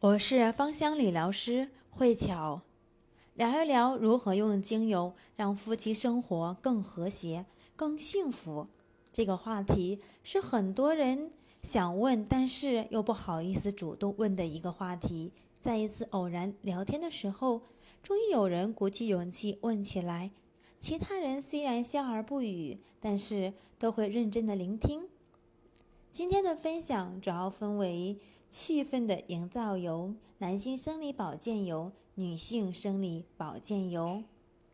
我是芳香理疗师慧巧，聊一聊如何用精油让夫妻生活更和谐、更幸福。这个话题是很多人想问，但是又不好意思主动问的一个话题。在一次偶然聊天的时候，终于有人鼓起勇气问起来。其他人虽然笑而不语，但是都会认真的聆听。今天的分享主要分为气氛的营造油、男性生理保健油、女性生理保健油。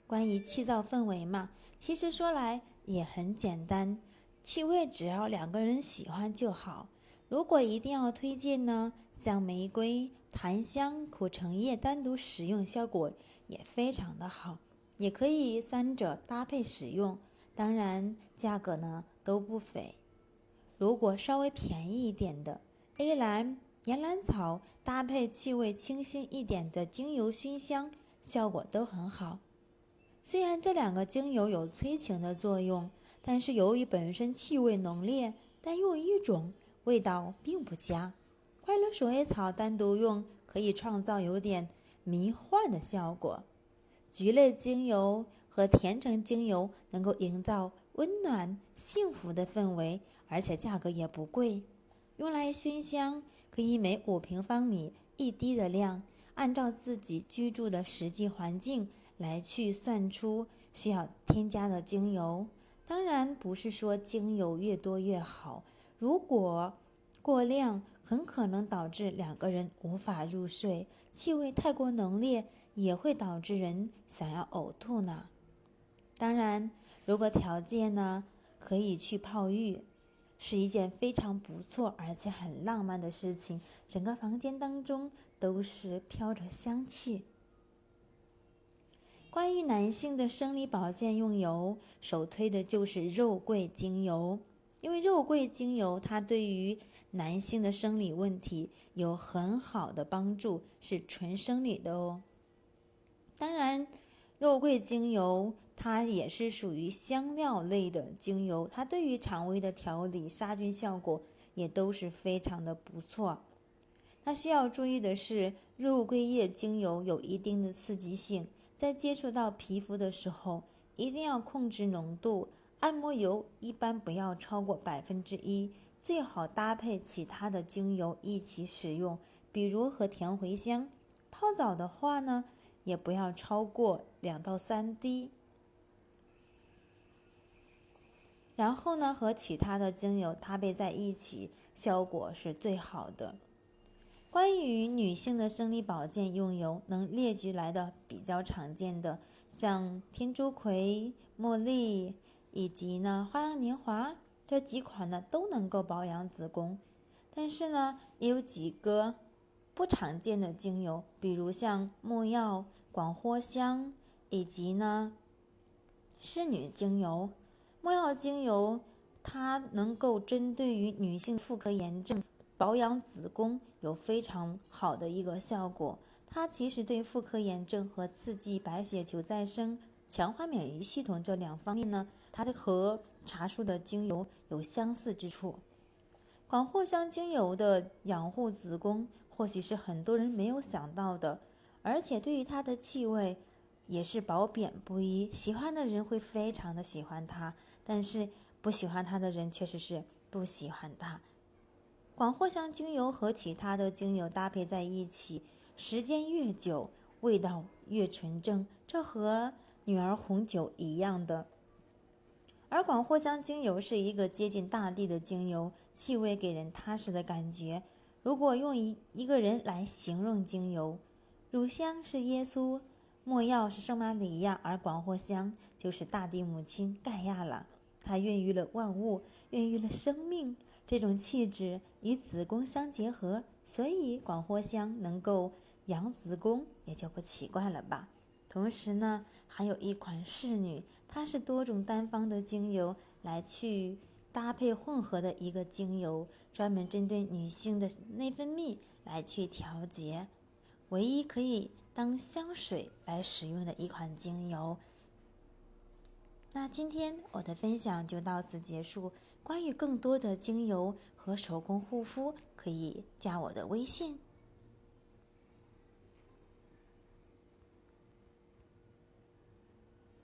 关于气造氛围嘛，其实说来也很简单，气味只要两个人喜欢就好。如果一定要推荐呢，像玫瑰、檀香、苦橙叶单独使用效果也非常的好。也可以三者搭配使用，当然价格呢都不菲。如果稍微便宜一点的 A 兰、岩兰草搭配气味清新一点的精油熏香，效果都很好。虽然这两个精油有催情的作用，但是由于本身气味浓烈，单用一种味道并不佳。快乐鼠尾草单独用可以创造有点迷幻的效果。菊类精油和甜橙精油能够营造温暖幸福的氛围，而且价格也不贵。用来熏香，可以每五平方米一滴的量，按照自己居住的实际环境来去算出需要添加的精油。当然，不是说精油越多越好，如果过量，很可能导致两个人无法入睡，气味太过浓烈。也会导致人想要呕吐呢。当然，如果条件呢，可以去泡浴，是一件非常不错而且很浪漫的事情。整个房间当中都是飘着香气。关于男性的生理保健用油，首推的就是肉桂精油，因为肉桂精油它对于男性的生理问题有很好的帮助，是纯生理的哦。当然，肉桂精油它也是属于香料类的精油，它对于肠胃的调理、杀菌效果也都是非常的不错。那需要注意的是，肉桂叶精油有一定的刺激性，在接触到皮肤的时候一定要控制浓度。按摩油一般不要超过百分之一，最好搭配其他的精油一起使用，比如和甜茴香。泡澡的话呢？也不要超过两到三滴，然后呢，和其他的精油搭配在一起，效果是最好的。关于女性的生理保健用油，能列举来的比较常见的，像天竺葵、茉莉以及呢花样年华这几款呢，都能够保养子宫，但是呢，也有几个。不常见的精油，比如像没药、广藿香，以及呢侍女精油。没药精油它能够针对于女性妇科炎症、保养子宫有非常好的一个效果。它其实对妇科炎症和刺激白血球再生、强化免疫系统这两方面呢，它的和茶树的精油有相似之处。广藿香精油的养护子宫。或许是很多人没有想到的，而且对于它的气味也是褒贬不一。喜欢的人会非常的喜欢它，但是不喜欢它的人确实是不喜欢它。广藿香精油和其他的精油搭配在一起，时间越久，味道越纯正，这和女儿红酒一样的。而广藿香精油是一个接近大地的精油，气味给人踏实的感觉。如果用一一个人来形容精油，乳香是耶稣，莫药是圣玛利亚，而广藿香就是大地母亲盖亚了。它孕育了万物，孕育了生命，这种气质与子宫相结合，所以广藿香能够养子宫，也就不奇怪了吧。同时呢，还有一款侍女，它是多种单方的精油来去。搭配混合的一个精油，专门针对女性的内分泌来去调节，唯一可以当香水来使用的一款精油。那今天我的分享就到此结束。关于更多的精油和手工护肤，可以加我的微信。